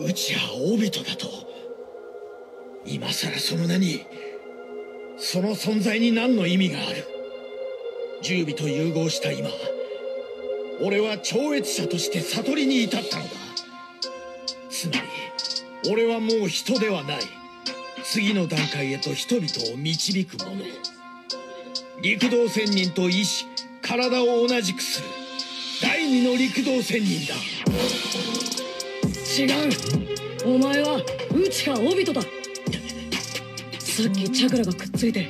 うちはオビトだと。今さらその名にその存在に何の意味がある。十尾と融合した今俺は超越者として悟りに至ったのだ。つまり俺はもう人ではない。次の段階へと人々を導く者。陸道仙人と意志体を同じくする。第二の陸道仙人だ。違う。お前はウチかオビトだ。さっきチャクラがくっついて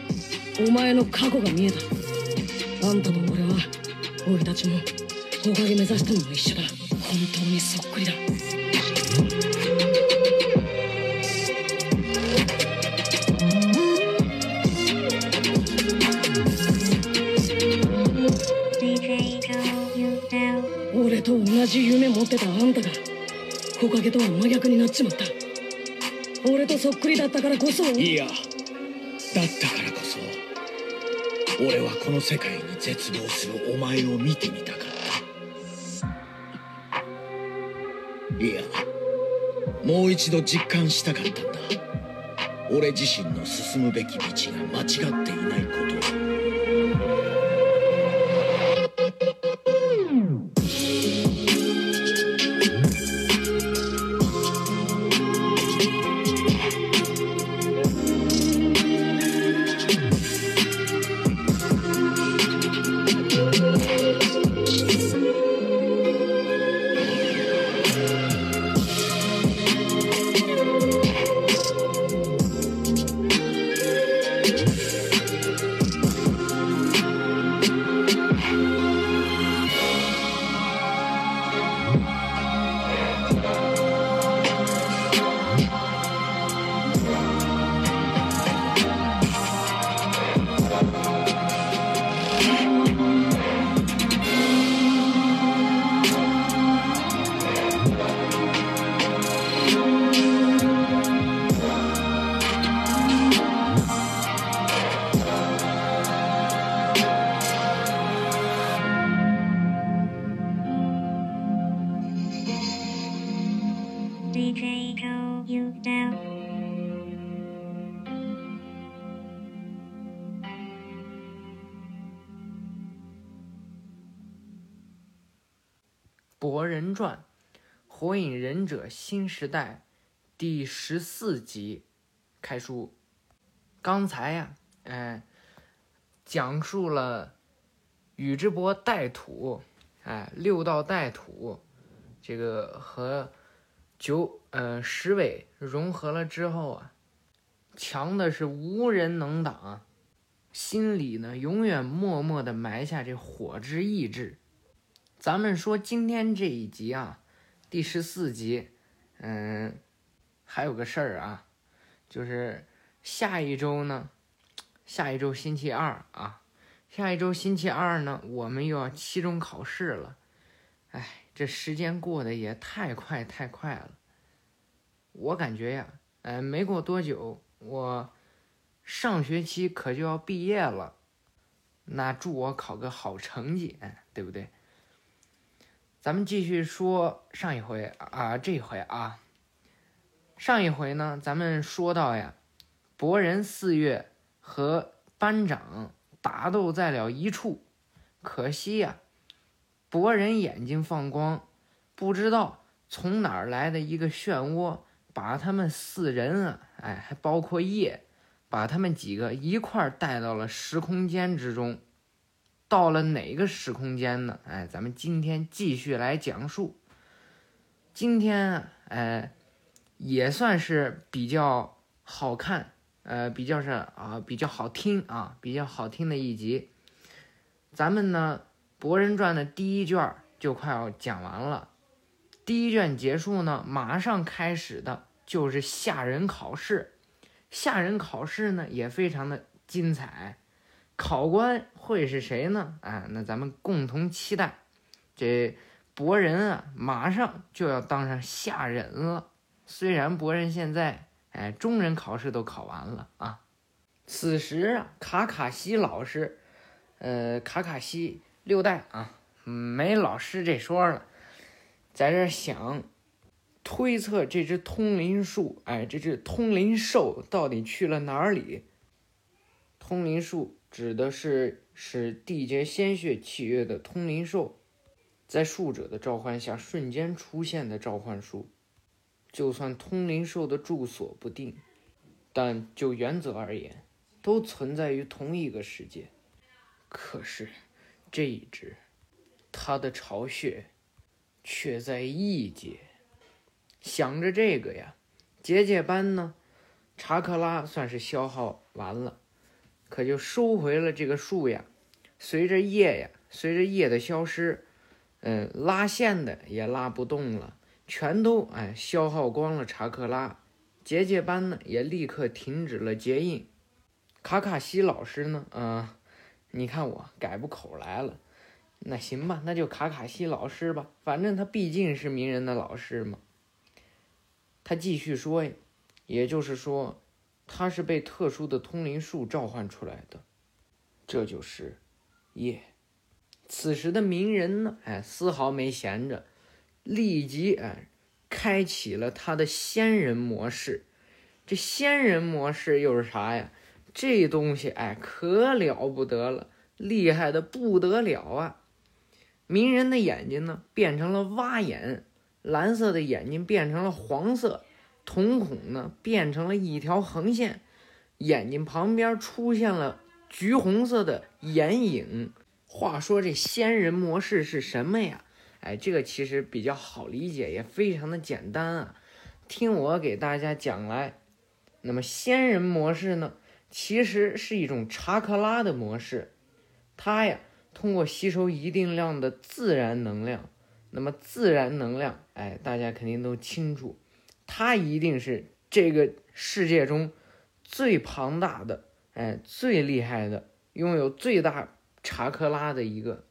お前の過去が見えた。あんたと俺は俺たちも火影目指したのも一緒だ。本当にそっくりだ。俺と同じ夢持ってたあんたが木陰とは真逆になっちまった。俺とそっくりだったからこそ。いやだったからこそ。俺はこの世界に絶望するお前を見てみたかった。いやもう一度実感したかったんだ。俺自身の進むべき道が間違っていないこと。新时代》第十四集开书。刚才呀，哎，讲述了宇智波带土，哎，六道带土，这个和九呃石尾融合了之后啊，强的是无人能挡，心里呢永远默默的埋下这火之意志。咱们说今天这一集啊，第十四集，嗯，还有个事儿啊，就是下一周呢，下一周星期二啊，下一周星期二呢，我们又要期中考试了。哎，这时间过得也太快太快了。我感觉呀，呃，没过多久，我上学期可就要毕业了。那祝我考个好成绩，对不对？咱们继续说上一回啊，这一回啊，上一回呢，咱们说到呀，博人四月和班长打斗在了一处，可惜呀，博人眼睛放光，不知道从哪儿来的一个漩涡，把他们四人啊，哎，还包括叶，把他们几个一块儿带到了时空间之中。到了哪个时空间呢？哎，咱们今天继续来讲述。今天哎，也算是比较好看，呃，比较是啊，比较好听啊，比较好听的一集。咱们呢，《博人传》的第一卷就快要讲完了，第一卷结束呢，马上开始的就是下人考试。下人考试呢，也非常的精彩。考官会是谁呢？啊，那咱们共同期待。这博人啊，马上就要当上下人了。虽然博人现在哎，中人考试都考完了啊。此时啊，卡卡西老师，呃，卡卡西六代啊，没老师这说了，在这想推测这只通灵树，哎，这只通灵兽到底去了哪里？通灵术指的是使缔结鲜血契约的通灵兽，在术者的召唤下瞬间出现的召唤术。就算通灵兽的住所不定，但就原则而言，都存在于同一个世界。可是这一只，它的巢穴却在异界。想着这个呀，结界班呢，查克拉算是消耗完了，可就收回了这个树呀。随着叶呀，随着叶的消失，嗯，拉线的也拉不动了。全都哎消耗光了查克拉，结界班呢也立刻停止了结印。卡卡西老师呢，嗯，你看我改不口来了，那行吧，那就卡卡西老师吧，反正他毕竟是鸣人的老师嘛。他继续说呀，也就是说，他是被特殊的通灵术召唤出来的，这就是夜。此时的鸣人呢，哎，丝毫没闲着。立即哎，开启了他的仙人模式。这仙人模式又是啥呀？这东西哎，可了不得了，厉害的不得了啊！鸣人的眼睛呢，变成了蛙眼，蓝色的眼睛变成了黄色，瞳孔呢变成了一条横线，眼睛旁边出现了橘红色的眼影。话说这仙人模式是什么呀？哎，这个其实比较好理解，也非常的简单啊。听我给大家讲来，那么仙人模式呢，其实是一种查克拉的模式。它呀，通过吸收一定量的自然能量，那么自然能量，哎，大家肯定都清楚，它一定是这个世界中最庞大的，哎，最厉害的，拥有最大查克拉的一个。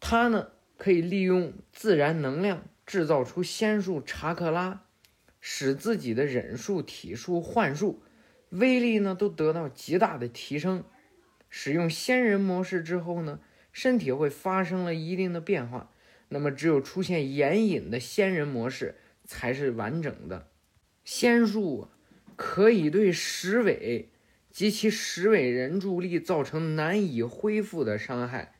它呢，可以利用自然能量制造出仙术查克拉，使自己的忍术、体术、幻术威力呢都得到极大的提升。使用仙人模式之后呢，身体会发生了一定的变化。那么，只有出现眼影的仙人模式才是完整的。仙术可以对十尾及其十尾人助力造成难以恢复的伤害。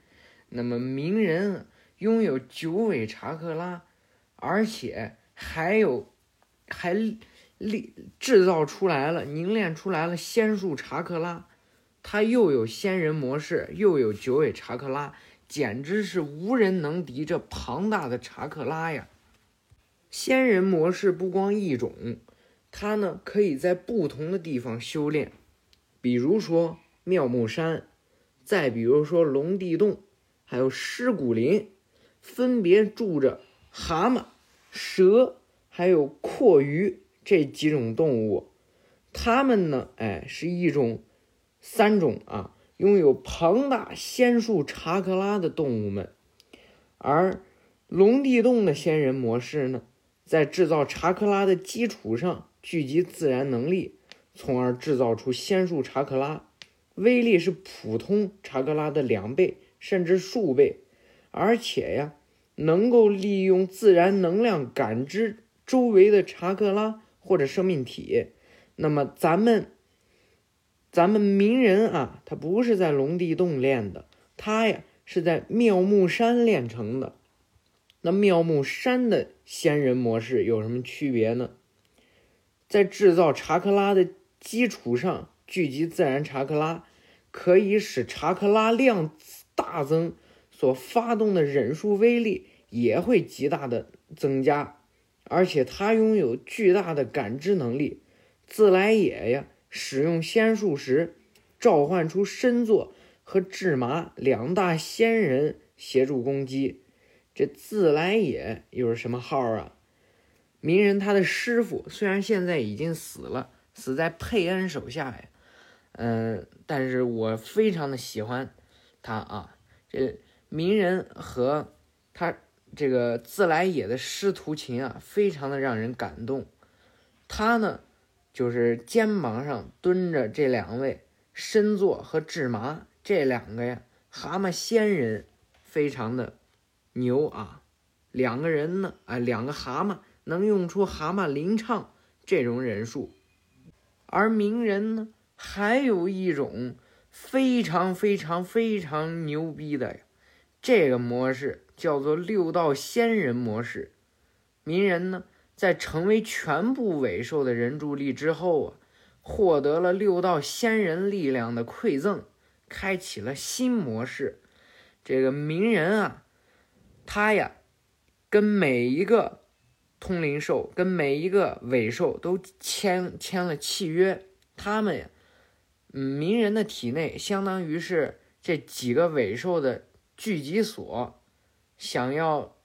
那么鸣人拥有九尾查克拉，而且还有还立制造出来了、凝练出来了仙术查克拉，他又有仙人模式，又有九尾查克拉，简直是无人能敌这庞大的查克拉呀！仙人模式不光一种，它呢可以在不同的地方修炼，比如说妙木山，再比如说龙地洞。还有尸骨林，分别住着蛤蟆、蛇，还有阔鱼这几种动物。它们呢，哎，是一种三种啊，拥有庞大仙术查克拉的动物们。而龙地洞的仙人模式呢，在制造查克拉的基础上聚集自然能力，从而制造出仙术查克拉，威力是普通查克拉的两倍。甚至数倍，而且呀，能够利用自然能量感知周围的查克拉或者生命体。那么咱们，咱们鸣人啊，他不是在龙地洞练的，他呀是在妙木山练成的。那妙木山的仙人模式有什么区别呢？在制造查克拉的基础上聚集自然查克拉，可以使查克拉量。大增所发动的忍术威力也会极大的增加，而且他拥有巨大的感知能力。自来也呀，使用仙术时召唤出深作和智麻两大仙人协助攻击。这自来也又是什么号啊？鸣人他的师傅虽然现在已经死了，死在佩恩手下呀，嗯，但是我非常的喜欢。他啊，这鸣人和他这个自来也的师徒情啊，非常的让人感动。他呢，就是肩膀上蹲着这两位深作和智麻这两个呀，蛤蟆仙人，非常的牛啊。两个人呢，啊，两个蛤蟆能用出蛤蟆吟唱这种忍术。而鸣人呢，还有一种非常非常非常牛逼的呀，这个模式叫做六道仙人模式。鸣人呢，在成为全部尾兽的人助力之后啊，获得了六道仙人力量的馈赠，开启了新模式。这个鸣人啊，他呀，跟每一个。通灵兽跟每一个尾兽都签签了契约，他们呀，嗯，鸣人的体内相当于是这几个尾兽的聚集所，想要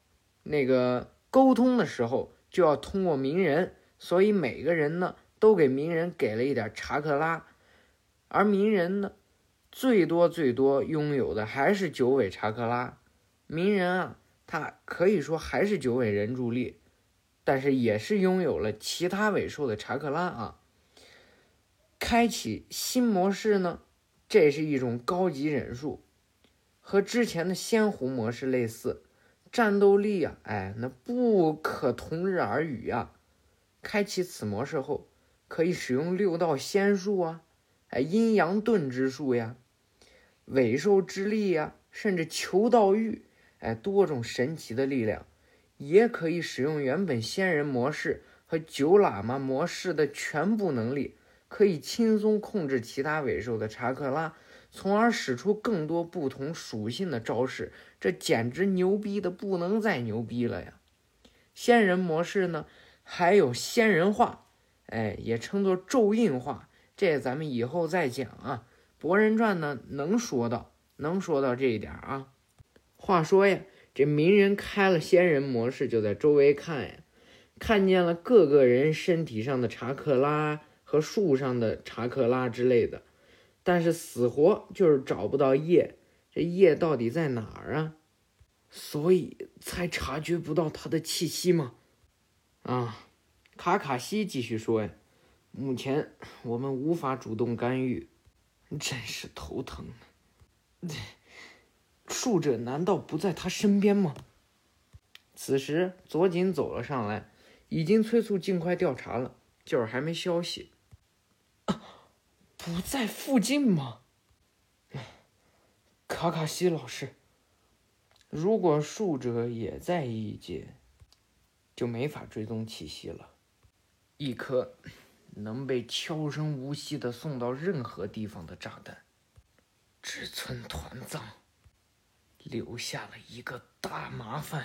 那个沟通的时候，就要通过鸣人，所以每个人呢都给鸣人给了一点查克拉，而鸣人呢，最多最多拥有的还是九尾查克拉，鸣人啊，他可以说还是九尾人助力。但是也是拥有了其他尾兽的查克拉啊。开启新模式呢，这是一种高级忍术，和之前的仙狐模式类似，战斗力啊，哎，那不可同日而语啊。开启此模式后，可以使用六道仙术啊，哎，阴阳遁之术呀，尾兽之力呀，甚至求道玉，哎，多种神奇的力量。也可以使用原本仙人模式和九喇嘛模式的全部能力，可以轻松控制其他尾兽的查克拉，从而使出更多不同属性的招式。这简直牛逼的不能再牛逼了呀！仙人模式呢，还有仙人化，哎，也称作咒印化，这咱们以后再讲啊。博人传呢，能说到，能说到这一点啊。话说呀。这鸣人开了仙人模式，就在周围看呀，看见了各个人身体上的查克拉和树上的查克拉之类的，但是死活就是找不到叶，这叶到底在哪儿啊？所以才察觉不到他的气息吗？啊，卡卡西继续说呀，目前我们无法主动干预，真是头疼。术者难道不在他身边吗？此时，左井走了上来，已经催促尽快调查了，就是还没消息。不在附近吗？卡卡西老师，如果术者也在异界，就没法追踪气息了。一颗能被悄声无息的送到任何地方的炸弹，只存团藏。留下了一个大麻烦。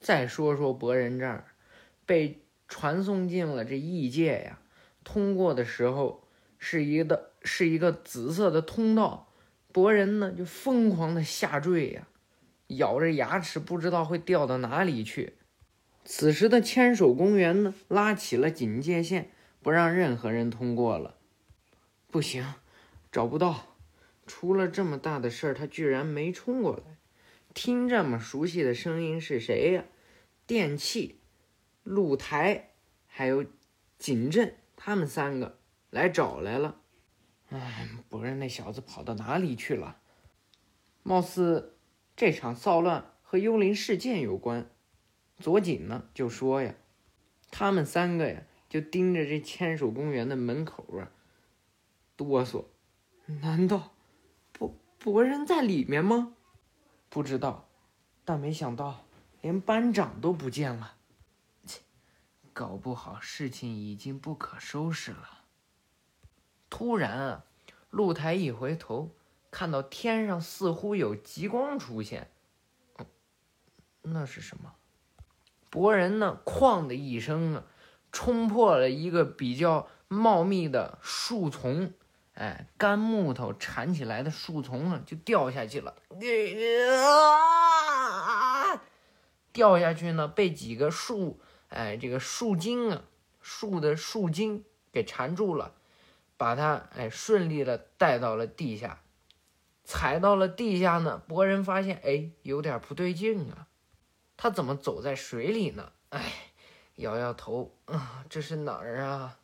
再说说博人这儿，被传送进了这异界呀。通过的时候是一个是一个紫色的通道，博人呢就疯狂的下坠呀，咬着牙齿不知道会掉到哪里去。此时的千手公园呢拉起了警戒线，不让任何人通过了。不行，找不到。出了这么大的事儿，他居然没冲过来。听这么熟悉的声音是谁呀？电器、露台，还有锦镇，他们三个来找来了。哎，不知那小子跑到哪里去了？貌似这场骚乱和幽灵事件有关。左井呢就说呀，他们三个呀就盯着这千手公园的门口啊，哆嗦。难道？博人在里面吗？不知道，但没想到连班长都不见了。切，搞不好事情已经不可收拾了。突然啊，露台一回头，看到天上似乎有极光出现。那是什么？博人呢？哐的一声啊，冲破了一个比较茂密的树丛。哎，干木头缠起来的树丛啊，就掉下去了。啊！掉下去呢，被几个树，哎，这个树精啊，树的树精给缠住了，把它哎顺利的带到了地下。踩到了地下呢，博人发现哎有点不对劲啊，他怎么走在水里呢？哎，摇摇头，啊，这是哪儿啊？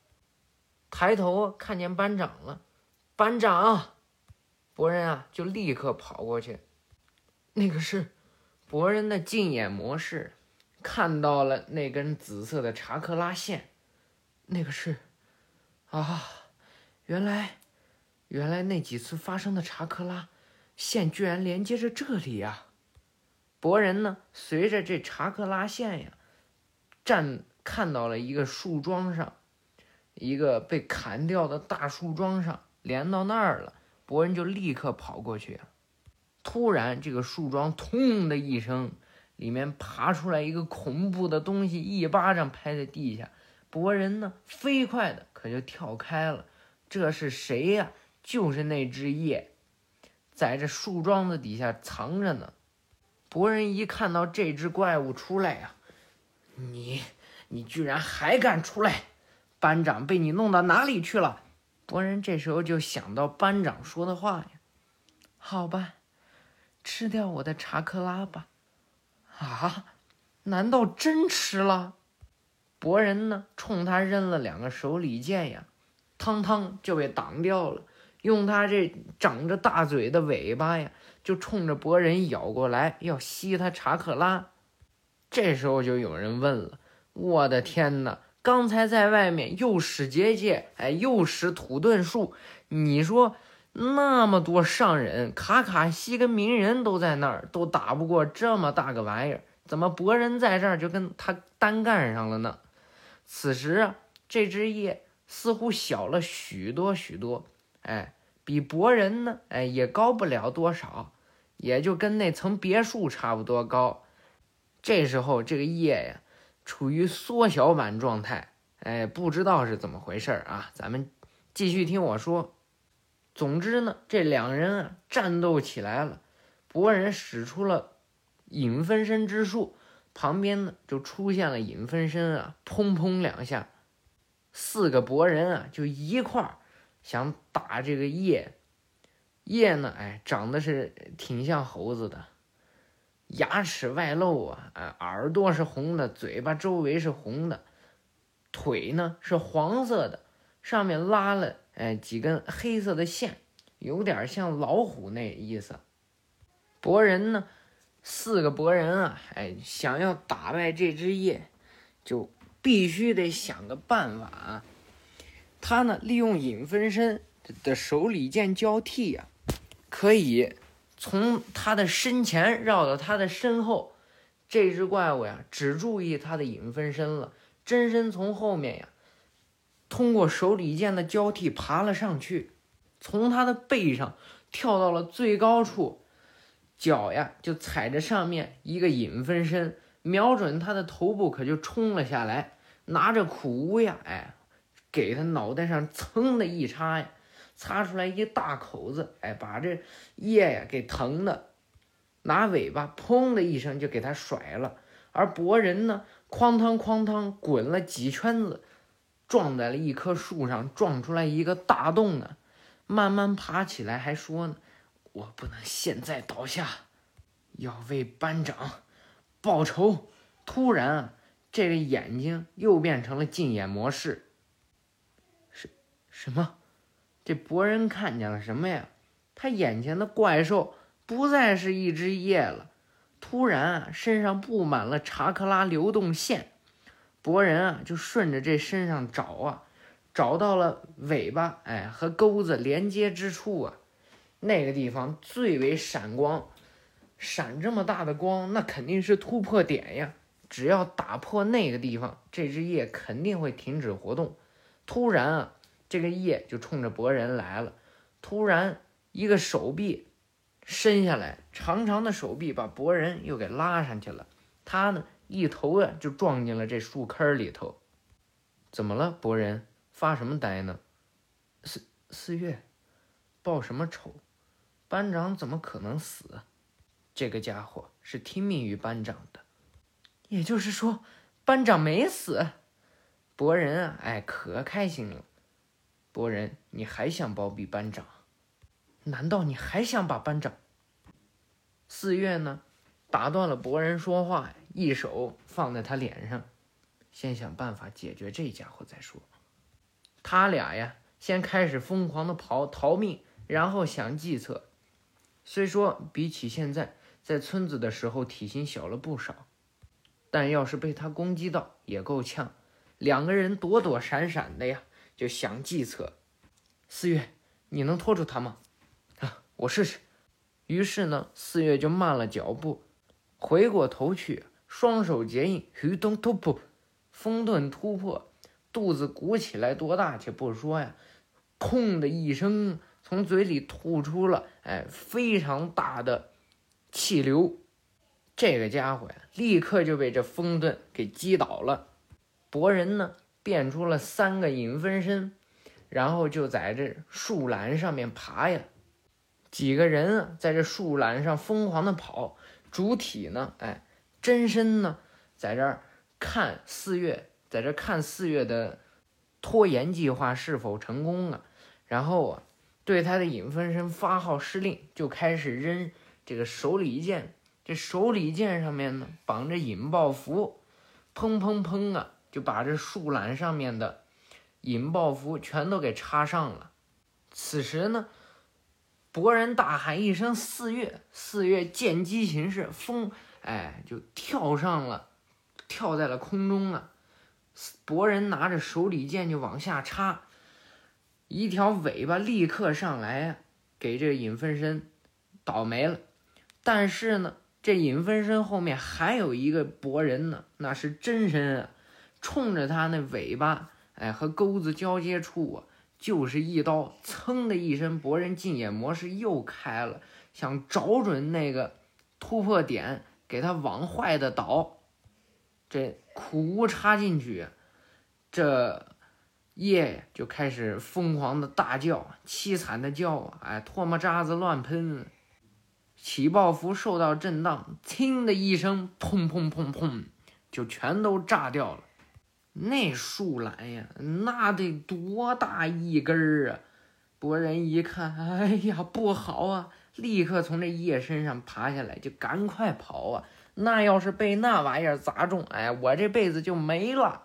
抬头看见班长了。班长，博人啊，就立刻跑过去。那个是博人的近眼模式看到了那根紫色的查克拉线，那个是啊，原来原来那几次发生的查克拉线居然连接着这里呀！博人呢，随着这查克拉线呀，站看到了一个树桩上，一个被砍掉的大树桩上连到那儿了。博人就立刻跑过去。突然，这个树桩“通”的一声，里面爬出来一个恐怖的东西，一巴掌拍在地下。博人呢，飞快的可就跳开了。这是谁呀？就是那只夜，在这树桩子底下藏着呢。博人一看到这只怪物出来呀，你，你居然还敢出来！班长被你弄到哪里去了？博人这时候就想到班长说的话呀，好吧，吃掉我的查克拉吧。啊，难道真吃了？博人呢，冲他扔了两个手里剑呀，汤汤就被挡掉了。用他这长着大嘴的尾巴呀，就冲着博人咬过来，要吸他查克拉。这时候就有人问了：“我的天哪！”刚才在外面又使结界，哎，又使土遁术。你说那么多上人，卡卡西跟鸣人都在那儿，都打不过这么大个玩意儿，怎么博人在这儿就跟他单干上了呢？此时啊，这只叶似乎小了许多许多，哎，比博人呢，哎，也高不了多少，也就跟那层别墅差不多高。这时候这个叶呀。处于缩小版状态，哎，不知道是怎么回事啊！咱们继续听我说。总之呢，这两人啊战斗起来了。博人使出了影分身之术，旁边呢就出现了影分身啊，砰砰两下，四个博人啊就一块儿想打这个叶。叶呢，哎，长得是挺像猴子的。牙齿外露啊，啊，耳朵是红的，嘴巴周围是红的，腿呢是黄色的，上面拉了哎几根黑色的线，有点像老虎那意思。博人呢，四个博人啊，哎，想要打败这只夜，就必须得想个办法啊。他呢，利用影分身的手里剑交替呀，可以。从他的身前绕到他的身后，这只怪物呀，只注意他的影分身了，真身从后面呀，通过手里剑的交替爬了上去，从他的背上跳到了最高处，脚呀就踩着上面一个影分身，瞄准他的头部，可就冲了下来，拿着苦无呀，哎，给他脑袋上噌的一插呀。擦出来一大口子，哎，把这叶呀给疼的，拿尾巴砰的一声就给他甩了。而博人呢，哐当哐当滚了几圈子，撞在了一棵树上，撞出来一个大洞呢。慢慢爬起来，还说呢：“我不能现在倒下，要为班长报仇。”突然啊，这个眼睛又变成了禁眼模式。什什么？这博人看见了什么呀？他眼前的怪兽不再是一只叶了，突然啊，身上布满了查克拉流动线。博人啊，就顺着这身上找啊，找到了尾巴，哎，和钩子连接之处啊，那个地方最为闪光，闪这么大的光，那肯定是突破点呀。只要打破那个地方，这只叶肯定会停止活动。突然啊！这个叶就冲着博人来了，突然一个手臂伸下来，长长的手臂把博人又给拉上去了。他呢一头啊就撞进了这树坑里头。怎么了，博人？发什么呆呢？四四月，报什么仇？班长怎么可能死？这个家伙是听命于班长的。也就是说，班长没死。博人啊，哎，可开心了。博人，你还想包庇班长？难道你还想把班长？四月呢？打断了博人说话，一手放在他脸上，先想办法解决这家伙再说。他俩呀，先开始疯狂的跑逃命，然后想计策。虽说比起现在在村子的时候体型小了不少，但要是被他攻击到，也够呛。两个人躲躲闪闪的呀，就想计策。四月，你能拖住他吗？啊，我试试。于是呢，四月就慢了脚步，回过头去，双手结印，鱼东突破，风遁突破，肚子鼓起来多大且不说呀，砰的一声，从嘴里吐出了哎非常大的气流，这个家伙呀，立刻就被这风遁给击倒了。博人呢，变出了三个影分身，然后就在这树懒上面爬呀。几个人啊，在这树懒上疯狂的跑，主体呢，哎，真身呢，在这儿看四月，在这看四月的拖延计划是否成功啊？然后啊，对他的影分身发号施令，就开始扔这个手里剑。这手里剑上面呢，绑着引爆符，砰砰砰啊，就把这树懒上面的引爆符全都给插上了。此时呢。博人大喊一声：“四月！”四月见机行事，风哎就跳上了，跳在了空中啊！博人拿着手里剑就往下插，一条尾巴立刻上来，给这影分身倒霉了。但是呢，这影分身后面还有一个博人呢，那是真身啊！冲着他那尾巴哎和钩子交接处啊！就是一刀，噌的一声，博人禁眼模式又开了，想找准那个突破点，给他往坏的倒。这苦无插进去，这叶就开始疯狂的大叫，凄惨的叫啊，哎，唾沫渣子乱喷，起爆符受到震荡，听的一声，砰砰砰砰，就全都炸掉了。那树懒呀，那得多大一根儿啊！博人一看，哎呀，不好啊！立刻从这叶身上爬下来，就赶快跑啊！那要是被那玩意儿砸中，哎，我这辈子就没了！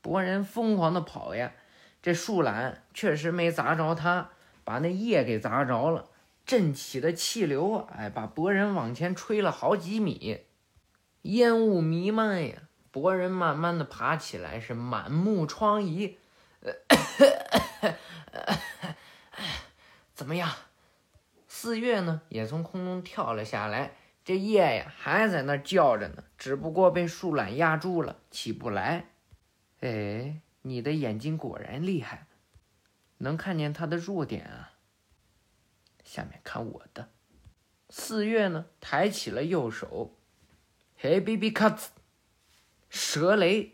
博人疯狂的跑呀，这树懒确实没砸着他，把那叶给砸着了，震起的气流啊，哎，把博人往前吹了好几米，烟雾弥漫呀。博人慢慢的爬起来，是满目疮痍。怎么样？四月呢，也从空中跳了下来。这叶呀，还在那叫着呢，只不过被树懒压住了，起不来。哎，你的眼睛果然厉害，能看见他的弱点啊。下面看我的。四月呢，抬起了右手。嘿，baby cuts。蛇雷，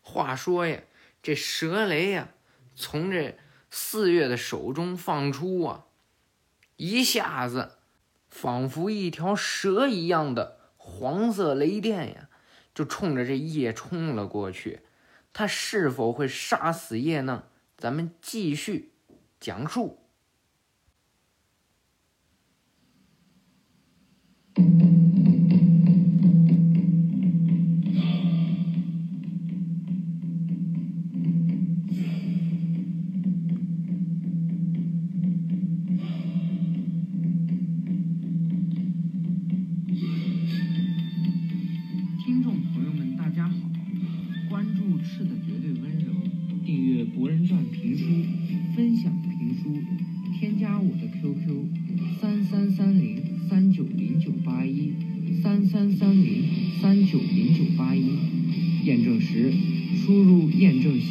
话说呀，这蛇雷呀，从这四月的手中放出啊，一下子，仿佛一条蛇一样的黄色雷电呀，就冲着这叶冲了过去。他是否会杀死叶呢？咱们继续讲述。Mm-hmm.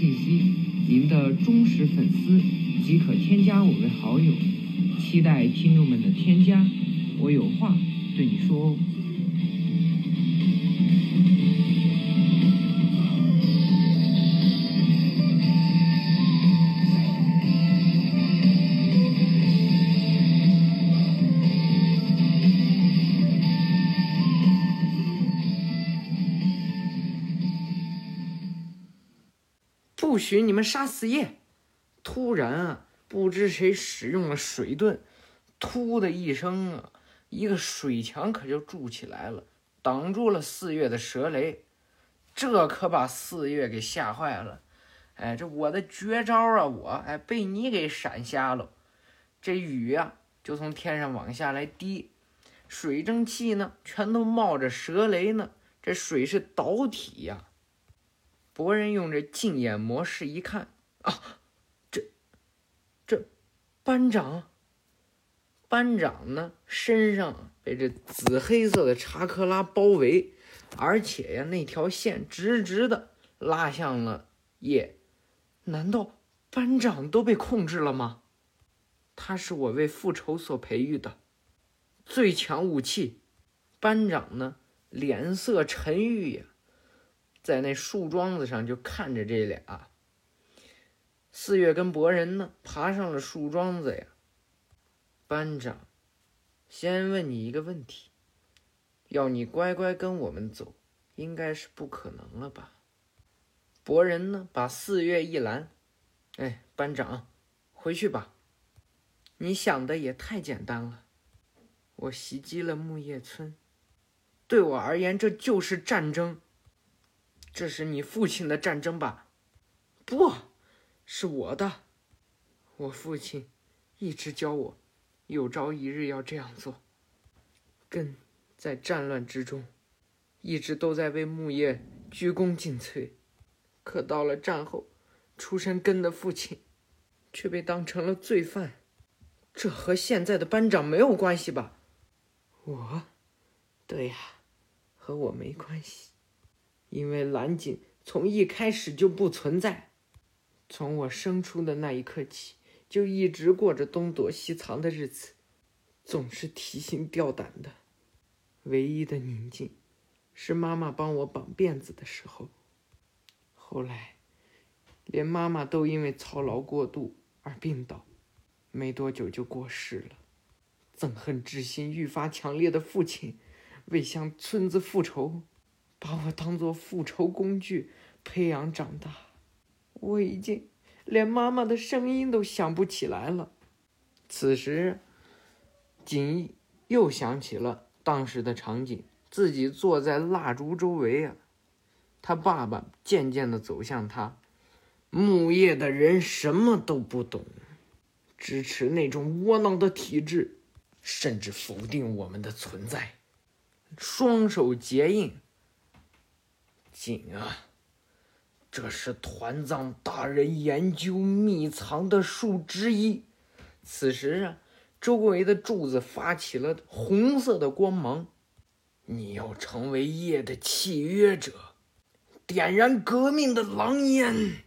信息，您的忠实粉丝即可添加我为好友，期待听众们的添加，我有话对你说哦。不许你们杀死叶！突然啊，不知谁使用了水遁，突的一声啊，一个水墙可就筑起来了，挡住了四月的蛇雷。这可把四月给吓坏了。哎，这我的绝招啊，我哎被你给闪瞎了。这雨呀就从天上往下来滴，水蒸气呢全都冒着蛇雷呢，这水是导体呀。博人用这镜眼模式一看啊，这这班长，班长呢身上被这紫黑色的查克拉包围，而且呀那条线直直的拉向了夜，难道班长都被控制了吗？他是我为复仇所培育的最强武器。班长呢脸色沉郁呀。在那树桩子上就看着这俩，四月跟博人呢爬上了树桩子呀。班长，先问你一个问题，要你乖乖跟我们走，应该是不可能了吧？博人呢把四月一拦，哎，班长，回去吧。你想的也太简单了，我袭击了木叶村，对我而言这就是战争。这是你父亲的战争吧？不，是我的。我父亲一直教我，有朝一日要这样做。根在战乱之中，一直都在为木叶鞠躬尽瘁。可到了战后，出身根的父亲却被当成了罪犯。这和现在的班长没有关系吧？我，对呀，和我没关系。因为蓝井从一开始就不存在，从我生出的那一刻起，就一直过着东躲西藏的日子，总是提心吊胆的。唯一的宁静，是妈妈帮我绑辫子的时候。后来，连妈妈都因为操劳过度而病倒，没多久就过世了。憎恨之心愈发强烈的父亲，为向村子复仇。把我当做复仇工具培养长大，我已经连妈妈的声音都想不起来了。此时，锦又想起了当时的场景，自己坐在蜡烛周围啊，他爸爸渐渐的走向他。木叶的人什么都不懂，支持那种窝囊的体制，甚至否定我们的存在，双手结印。锦啊，这是团藏大人研究秘藏的树之一。此时啊，周围的柱子发起了红色的光芒。你要成为夜的契约者，点燃革命的狼烟。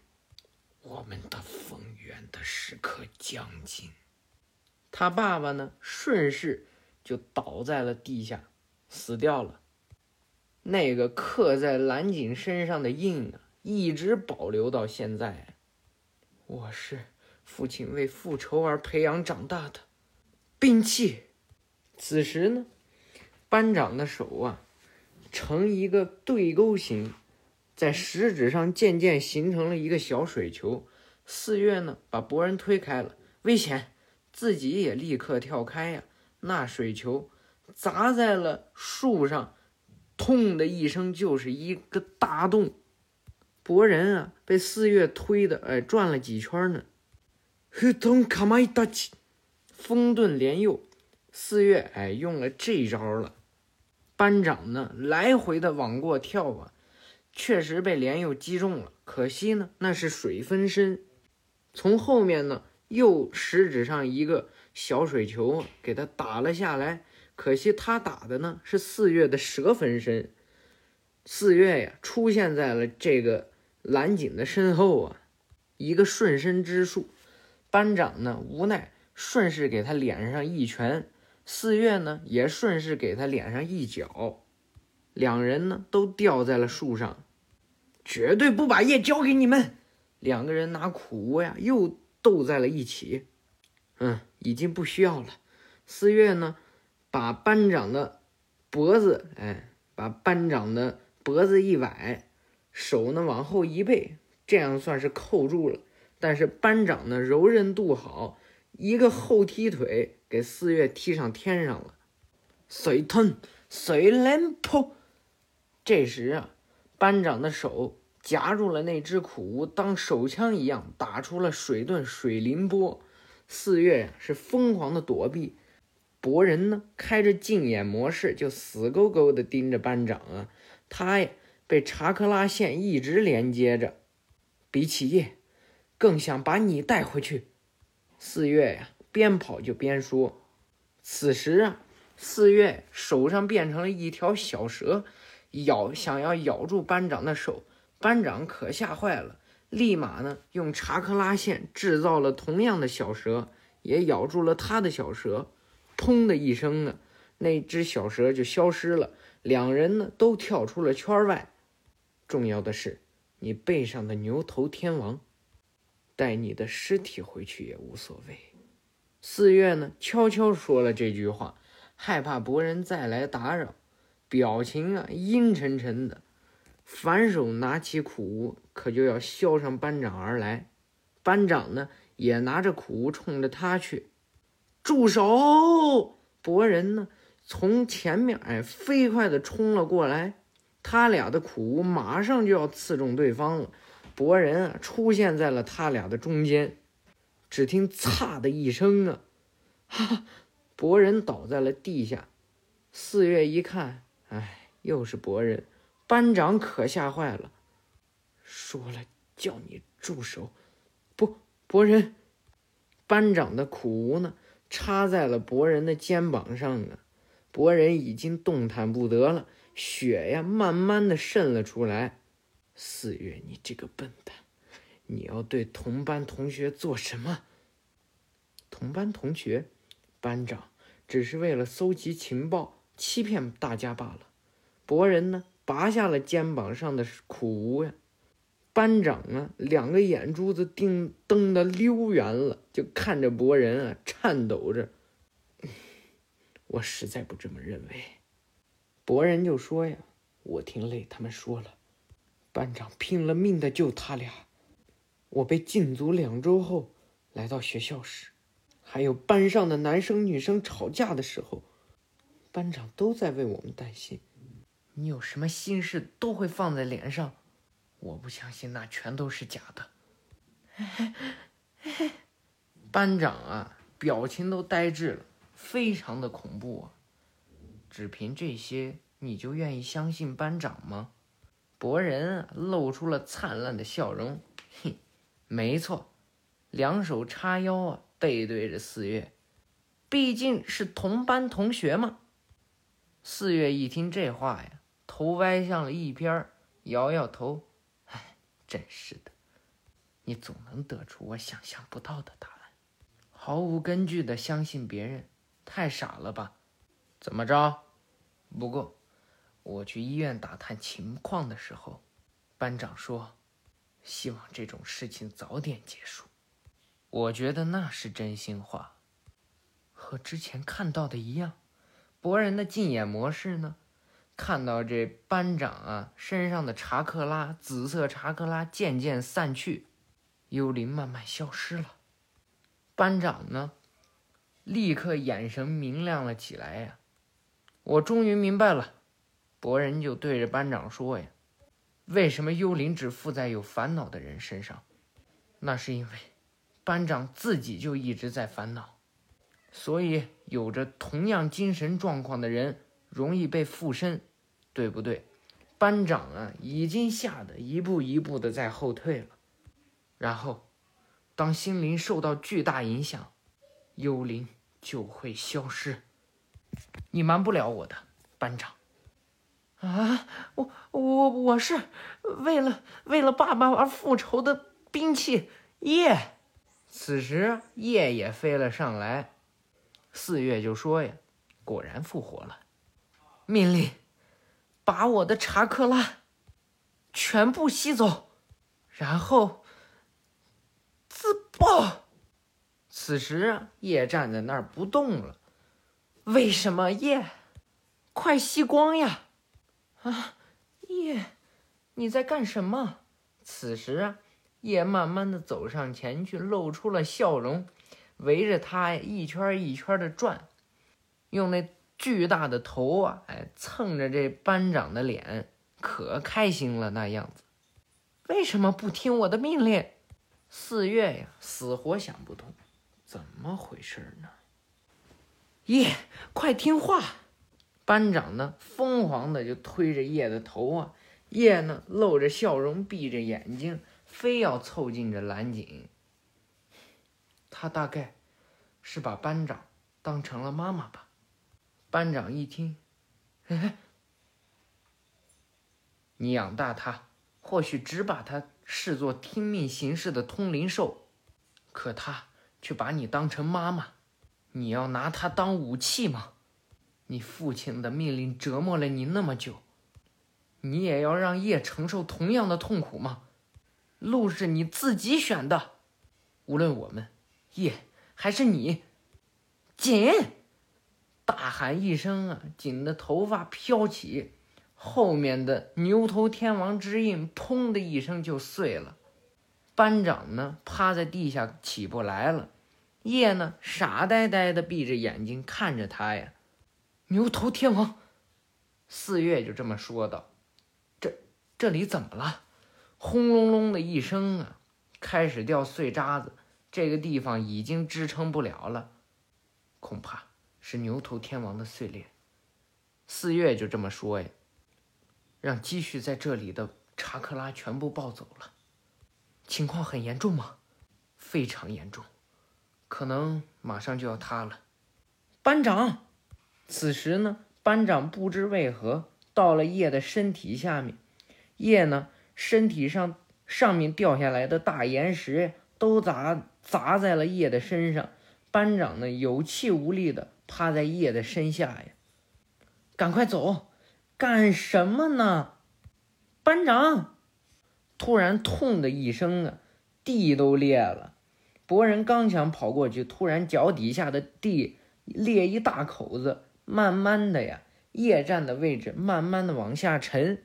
我们的丰源的时刻将近。他爸爸呢，顺势就倒在了地下，死掉了。那个刻在蓝锦身上的印啊，一直保留到现在。我是父亲为复仇而培养长大的兵器。此时呢，班长的手啊，呈一个对勾形，在食指上渐渐形成了一个小水球。四月呢，把博人推开了，危险，自己也立刻跳开呀。那水球砸在了树上。痛的一声，就是一个大洞。博人啊，被四月推的，哎，转了几圈呢。风遁连右。四月哎，用了这招了。班长呢，来回的往过跳啊，确实被连右击中了。可惜呢，那是水分身。从后面呢，又食指上一个小水球给他打了下来。可惜他打的呢是四月的蛇分身，四月呀出现在了这个蓝锦的身后啊，一个顺身之术，班长呢无奈顺势给他脸上一拳，四月呢也顺势给他脸上一脚，两人呢都掉在了树上，绝对不把叶交给你们。两个人拿苦无呀又斗在了一起，嗯，已经不需要了。四月呢。把班长的脖子，哎，把班长的脖子一崴，手呢往后一背，这样算是扣住了。但是班长呢柔韧度好，一个后踢腿给四月踢上天上了。水吞水连破。这时啊，班长的手夹住了那只苦无，当手枪一样打出了水遁水灵波。四月呀是疯狂的躲避，博人呢开着禁眼模式，就死勾勾的盯着班长啊。他呀被查克拉线一直连接着，比起叶，更想把你带回去。四月呀边跑就边说。此时啊，四月手上变成了一条小蛇，咬想要咬住班长的手。班长可吓坏了，立马呢用查克拉线制造了同样的小蛇，也咬住了他的小蛇。砰的一声啊，那只小蛇就消失了。两人呢都跳出了圈外。重要的是，你背上的牛头天王，带你的尸体回去也无所谓。四月呢悄悄说了这句话，害怕博人再来打扰，表情啊阴沉沉的。反手拿起苦无，可就要削上班长而来。班长呢，也拿着苦无冲着他去。住手！博人呢，从前面哎飞快的冲了过来。他俩的苦无马上就要刺中对方了。博人啊，出现在了他俩的中间。只听“嚓”的一声啊，哈！博人倒在了地下。四月一看，哎，又是博人。班长可吓坏了，说了叫你住手！不，博人，班长的苦无呢，插在了博人的肩膀上啊！博人已经动弹不得了，血呀慢慢的渗了出来。四月，你这个笨蛋，你要对同班同学做什么？同班同学，班长只是为了搜集情报，欺骗大家罢了。博人呢？拔下了肩膀上的苦无呀，班长啊，两个眼珠子盯瞪得溜圆了，就看着博人啊，颤抖着。我实在不这么认为。博人就说呀：“我听累他们说了，班长拼了命的救他俩。我被禁足两周后，来到学校时，还有班上的男生女生吵架的时候，班长都在为我们担心。”你有什么心事都会放在脸上，我不相信那全都是假的。班长啊，表情都呆滞了，非常的恐怖啊！只凭这些，你就愿意相信班长吗？博人，露出了灿烂的笑容，嘿，没错，两手叉腰啊，背对着四月，毕竟是同班同学嘛。四月一听这话呀。头歪向了一边，摇摇头，真是的，你总能得出我想象不到的答案，毫无根据的相信别人，太傻了吧？怎么着？不过，我去医院打探情况的时候，班长说，希望这种事情早点结束。我觉得那是真心话，和之前看到的一样。博人的禁演模式呢？看到这班长啊身上的查克拉，紫色查克拉渐渐散去，幽灵慢慢消失了。班长呢，立刻眼神明亮了起来呀！我终于明白了，博人就对着班长说呀：“为什么幽灵只附在有烦恼的人身上？那是因为班长自己就一直在烦恼，所以有着同样精神状况的人。”容易被附身，对不对？班长啊，已经吓得一步一步的在后退了。然后，当心灵受到巨大影响，幽灵就会消失。你瞒不了我的，班长。啊，我我我是为了为了爸爸而复仇的兵器叶。此时叶也飞了上来。四月就说呀，果然复活了。命令，把我的查克拉全部吸走，然后自爆。此时叶站在那儿不动了。为什么叶？快吸光呀！啊，叶，你在干什么？此时啊，叶慢慢的走上前去，露出了笑容，围着他一圈一圈的转，用那。巨大的头啊，哎，蹭着这班长的脸，可开心了那样子。为什么不听我的命令？四月呀，死活想不通。怎么回事呢？叶，快听话！班长呢，疯狂的就推着叶的头啊。叶呢，露着笑容，闭着眼睛，非要凑近着蓝锦。他大概是把班长当成了妈妈吧。班长一听，哎，你养大他，或许只把他视作听命行事的通灵兽，可他却把你当成妈妈。你要拿他当武器吗？你父亲的命令折磨了你那么久，你也要让叶承受同样的痛苦吗？路是你自己选的，无论我们叶还是你，紧！大喊一声啊，紧的头发飘起，后面的牛头天王之印砰的一声就碎了。班长呢，趴在地下起不来了。叶呢，傻呆呆的闭着眼睛看着他呀。牛头天王，四月就这么说道：“这这里怎么了？”轰隆隆的一声啊，开始掉碎渣子。这个地方已经支撑不了了，恐怕是牛头天王的碎裂。四月就这么说呀，让积蓄在这里的查克拉全部抱走了。情况很严重吗？非常严重。可能马上就要塌了，班长。此时呢，班长不知为何到了叶的身体下面，叶呢身体上上面掉下来的大岩石都砸砸在了叶的身上。班长呢有气无力的趴在叶的身下呀，赶快走，干什么呢？班长，突然痛的一声啊，地都裂了。博人刚想跑过去，突然脚底下的地裂一大口子，慢慢的呀，夜战的位置慢慢的往下沉。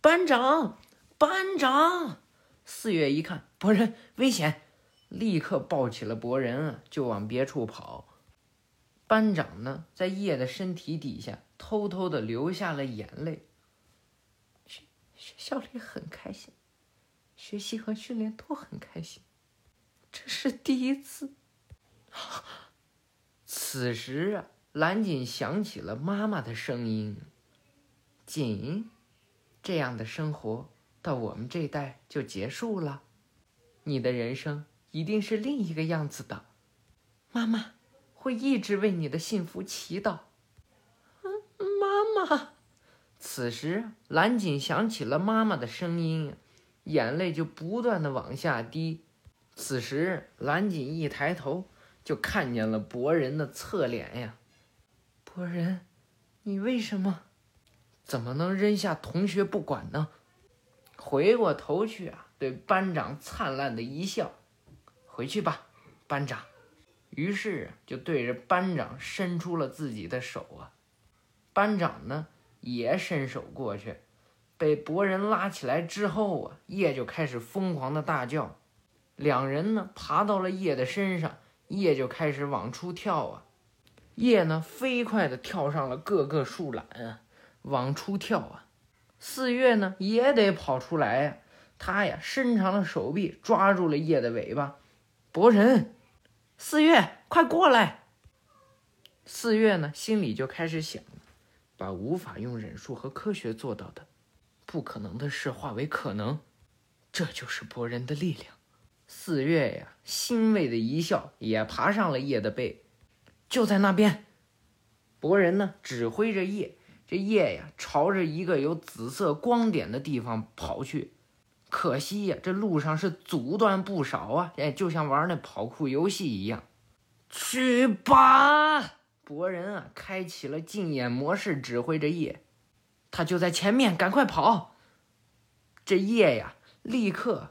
班长，班长！四月一看，博人危险，立刻抱起了博人啊，就往别处跑。班长呢，在叶的身体底下偷偷的流下了眼泪。学学校里很开心，学习和训练都很开心。这是第一次。此时啊，蓝锦想起了妈妈的声音：“锦，这样的生活到我们这代就结束了，你的人生一定是另一个样子的。妈妈会一直为你的幸福祈祷。”嗯，妈妈。此时，蓝锦想起了妈妈的声音，眼泪就不断的往下滴。此时，蓝锦一抬头，就看见了博人的侧脸呀。博人，你为什么？怎么能扔下同学不管呢？回过头去啊，对班长灿烂的一笑：“回去吧，班长。”于是就对着班长伸出了自己的手啊。班长呢，也伸手过去，被博人拉起来之后啊，叶就开始疯狂的大叫。两人呢，爬到了叶的身上，叶就开始往出跳啊。叶呢，飞快的跳上了各个树懒啊，往出跳啊。四月呢，也得跑出来呀。他呀，伸长了手臂，抓住了叶的尾巴。博人，四月，快过来！四月呢，心里就开始想：把无法用忍术和科学做到的不可能的事化为可能，这就是博人的力量。四月呀，欣慰的一笑，也爬上了叶的背。就在那边，博人呢指挥着叶，这叶呀朝着一个有紫色光点的地方跑去。可惜呀，这路上是阻断不少啊，哎，就像玩那跑酷游戏一样。去吧，博人啊，开启了竞演模式，指挥着夜。他就在前面，赶快跑！这夜呀，立刻。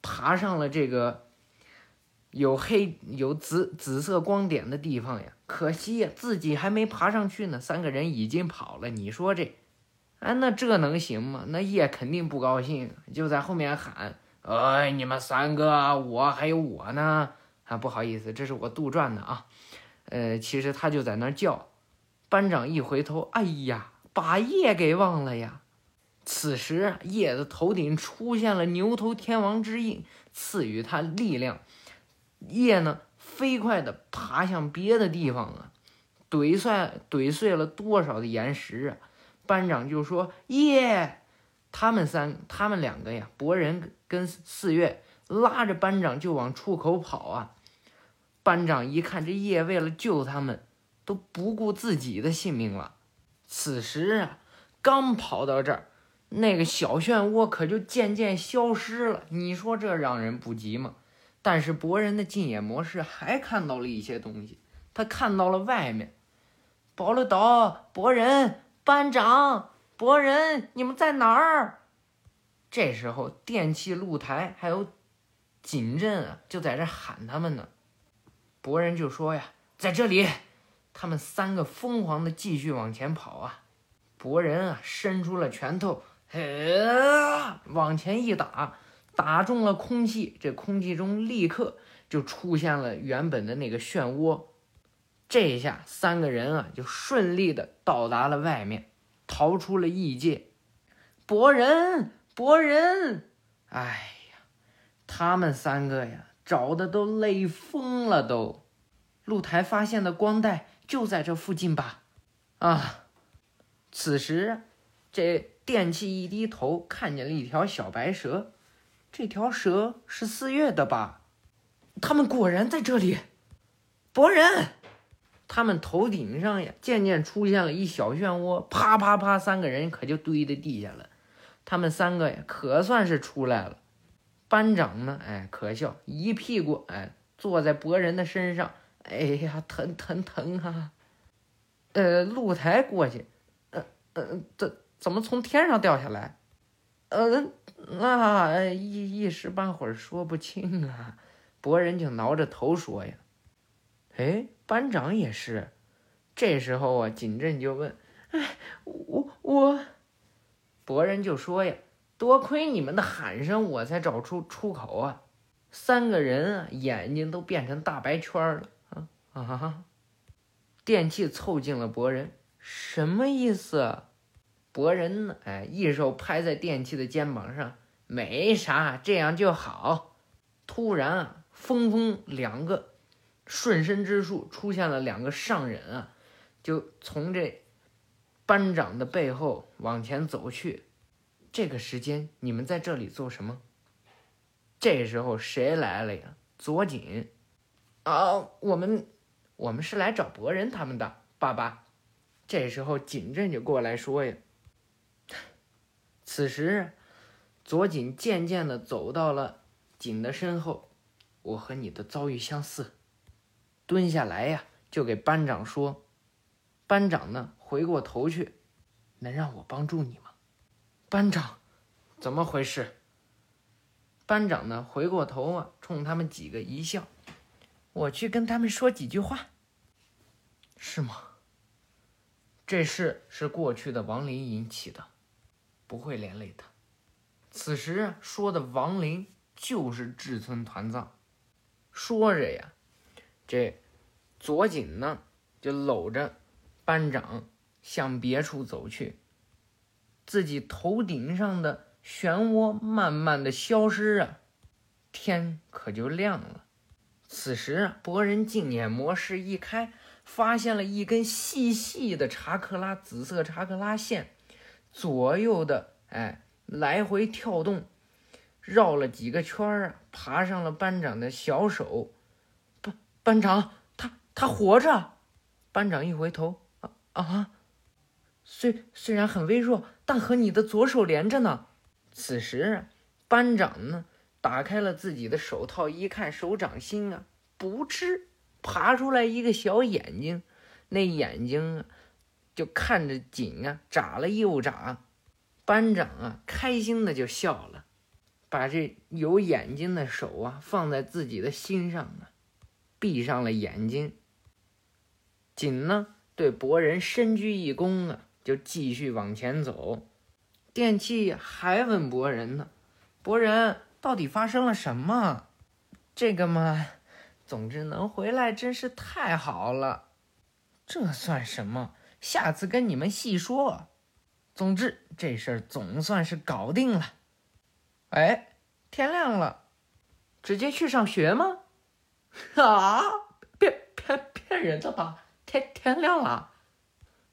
爬上了这个有黑有紫紫色光点的地方呀，可惜呀，自己还没爬上去呢，三个人已经跑了。你说这，哎，那这能行吗？那叶肯定不高兴，就在后面喊：“哎，你们三个，我还有我呢！”啊，不好意思，这是我杜撰的啊。呃，其实他就在那叫。班长一回头，哎呀，把叶给忘了呀。此时，叶的头顶出现了牛头天王之印，赐予他力量。叶呢，飞快地爬向别的地方啊，怼碎怼碎了多少的岩石啊！班长就说：“耶！”他们三他们两个呀，博人跟四月拉着班长就往出口跑啊。班长一看这叶为了救他们，都不顾自己的性命了。此时啊，刚跑到这儿，那个小漩涡可就渐渐消失了。你说这让人不急吗？但是博人的禁眼模式还看到了一些东西，他看到了外面，保乐岛、博人、班长、博人，你们在哪儿？这时候，电气露台还有警镇啊，就在这喊他们呢。博人就说呀，在这里，他们三个疯狂的继续往前跑啊。博人啊，伸出了拳头，嘿，往前一打，打中了空气，这空气中立刻就出现了原本的那个漩涡。这下，三个人啊，就顺利的到达了外面，逃出了异界。博人，博人，哎呀，他们三个呀。找的都累疯了，都。露台发现的光带就在这附近吧？啊！此时，这电器一低头，看见了一条小白蛇。这条蛇是四月的吧？他们果然在这里。博人，他们头顶上呀，渐渐出现了一小漩涡，啪啪啪，三个人可就堆在地下了。他们三个呀，可算是出来了。班长呢？哎，可笑，一屁股哎坐在博人的身上，哎呀，疼疼疼啊！呃，露台过去，呃呃，怎怎么从天上掉下来？呃，那一一时半会儿说不清啊。博人就挠着头说呀：“哎，班长也是。”这时候啊，锦镇就问：“哎，我我。”博人就说呀。多亏你们的喊声，我才找出出口啊！三个人啊，眼睛都变成大白圈了啊啊！电器凑近了博人，什么意思？博人呢？哎，一手拍在电器的肩膀上，没啥，这样就好。突然啊，峰峰两个瞬身之术出现了，两个上人啊，就从这班长的背后往前走去。这个时间你们在这里做什么？这时候谁来了呀？左锦，啊，我们我们是来找博人他们的爸爸。这时候锦镇就过来说呀。此时，左锦渐渐的走到了锦的身后，我和你的遭遇相似，蹲下来呀，就给班长说。班长呢，回过头去，能让我帮助你吗？班长，怎么回事？班长呢？回过头啊，冲他们几个一笑：“我去跟他们说几句话，是吗？这事是过去的亡灵引起的，不会连累他。”此时啊，说的亡灵就是志村团藏。说着呀，这左锦呢就搂着班长向别处走去。自己头顶上的漩涡慢慢的消失啊，天可就亮了。此时啊，博人镜眼模式一开，发现了一根细细的查克拉紫色查克拉线，左右的哎来回跳动，绕了几个圈儿啊，爬上了班长的小手。班长，他他活着。班长一回头，啊啊！虽虽然很微弱，但和你的左手连着呢。此时，班长呢打开了自己的手套，一看手掌心啊，不知爬出来一个小眼睛，那眼睛啊就看着紧啊，眨了又眨。班长啊开心的就笑了，把这有眼睛的手啊放在自己的心上啊，闭上了眼睛。紧呢对博人深鞠一躬啊。就继续往前走，电器还问博人呢：“博人，到底发生了什么？这个嘛，总之能回来真是太好了。这算什么？下次跟你们细说。总之这事儿总算是搞定了。哎，天亮了，直接去上学吗？啊！别别别惹他吧，天天亮了。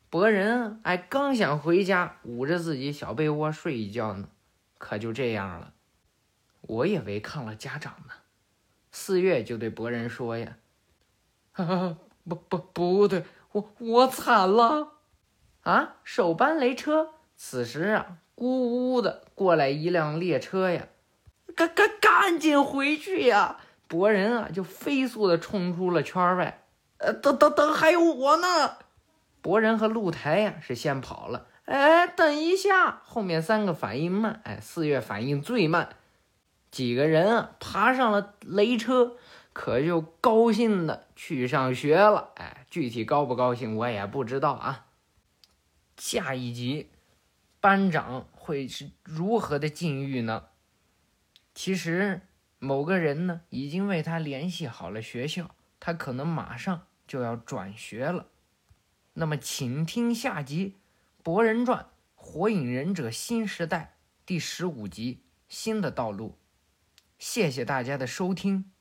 博人哎，刚想回家，捂着自己小被窝睡一觉呢，可就这样了。我也违抗了家长呢。四月就对博人说呀：“ 不不不对，我我惨了啊！”手班雷车，此时啊，咕呜的过来一辆列车呀，赶赶赶紧回去呀！博人啊，就飞速的冲出了圈外。呃，等等等，还有我呢！博人和露台呀是先跑了。哎，等一下，后面三个反应慢。哎，四月反应最慢。几个人啊，爬上了雷车，可就高兴的去上学了。哎，具体高不高兴我也不知道啊。下一集，班长会是如何的境遇呢？其实，某个人呢已经为他联系好了学校，他可能马上就要转学了。那么，请听下集《博人传：火影忍者新时代》第十五集《新的道路》。谢谢大家的收听。